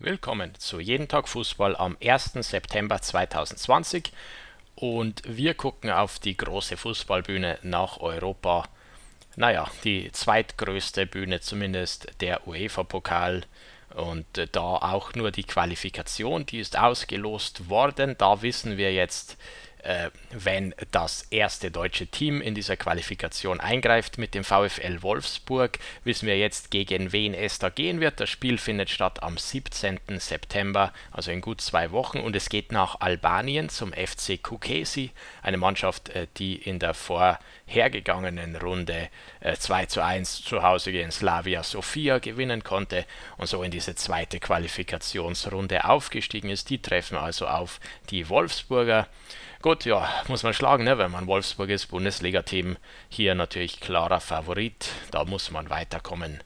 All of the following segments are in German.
Willkommen zu Jeden Tag Fußball am 1. September 2020 und wir gucken auf die große Fußballbühne nach Europa. Naja, die zweitgrößte Bühne zumindest, der UEFA-Pokal und da auch nur die Qualifikation, die ist ausgelost worden. Da wissen wir jetzt, äh, wenn das erste deutsche Team in dieser Qualifikation eingreift mit dem VfL Wolfsburg. Wissen wir jetzt, gegen wen es da gehen wird. Das Spiel findet statt am 17. September, also in gut zwei Wochen. Und es geht nach Albanien zum FC Kukesi, eine Mannschaft, äh, die in der vorhergegangenen Runde äh, 2 zu 1 zu Hause gegen Slavia Sofia gewinnen konnte und so in diese zweite Qualifikationsrunde aufgestiegen ist. Die treffen also auf die Wolfsburger. Gut, ja, muss man schlagen, ne? wenn man Wolfsburg ist, Bundesliga-Team, hier natürlich klarer Favorit, da muss man weiterkommen,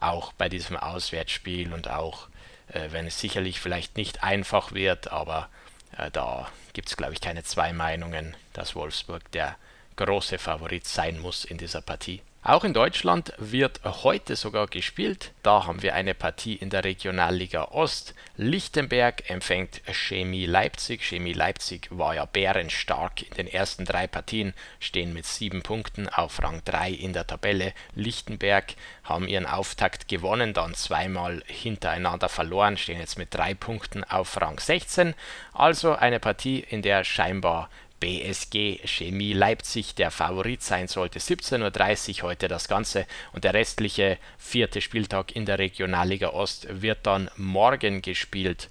auch bei diesem Auswärtsspiel und auch, äh, wenn es sicherlich vielleicht nicht einfach wird, aber äh, da gibt es, glaube ich, keine zwei Meinungen, dass Wolfsburg der große Favorit sein muss in dieser Partie. Auch in Deutschland wird heute sogar gespielt. Da haben wir eine Partie in der Regionalliga Ost. Lichtenberg empfängt Chemie Leipzig. Chemie Leipzig war ja bärenstark in den ersten drei Partien, stehen mit sieben Punkten auf Rang 3 in der Tabelle. Lichtenberg haben ihren Auftakt gewonnen, dann zweimal hintereinander verloren, stehen jetzt mit drei Punkten auf Rang 16. Also eine Partie, in der scheinbar BSG Chemie Leipzig der Favorit sein sollte. 17.30 Uhr heute das Ganze und der restliche vierte Spieltag in der Regionalliga Ost wird dann morgen gespielt.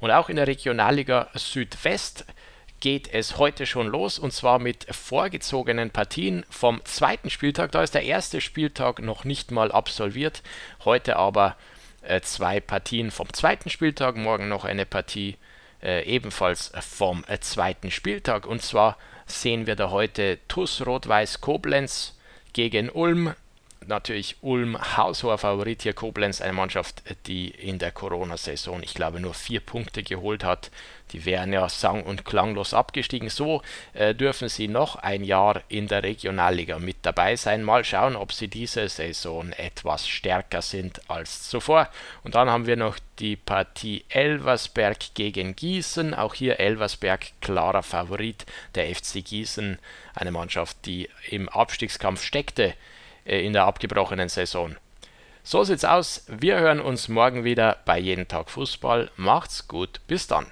Und auch in der Regionalliga Südwest geht es heute schon los und zwar mit vorgezogenen Partien vom zweiten Spieltag. Da ist der erste Spieltag noch nicht mal absolviert. Heute aber äh, zwei Partien vom zweiten Spieltag, morgen noch eine Partie äh, ebenfalls vom äh, zweiten Spieltag. Und zwar sehen wir da heute TUS Rot-Weiß Koblenz gegen Ulm natürlich Ulm haushoher Favorit hier Koblenz, eine Mannschaft, die in der Corona-Saison, ich glaube, nur vier Punkte geholt hat. Die wären ja sang- und klanglos abgestiegen. So äh, dürfen sie noch ein Jahr in der Regionalliga mit dabei sein. Mal schauen, ob sie diese Saison etwas stärker sind als zuvor. Und dann haben wir noch die Partie Elversberg gegen Gießen. Auch hier Elversberg klarer Favorit. Der FC Gießen, eine Mannschaft, die im Abstiegskampf steckte in der abgebrochenen Saison. So sieht's aus. Wir hören uns morgen wieder bei Jeden Tag Fußball. Macht's gut. Bis dann.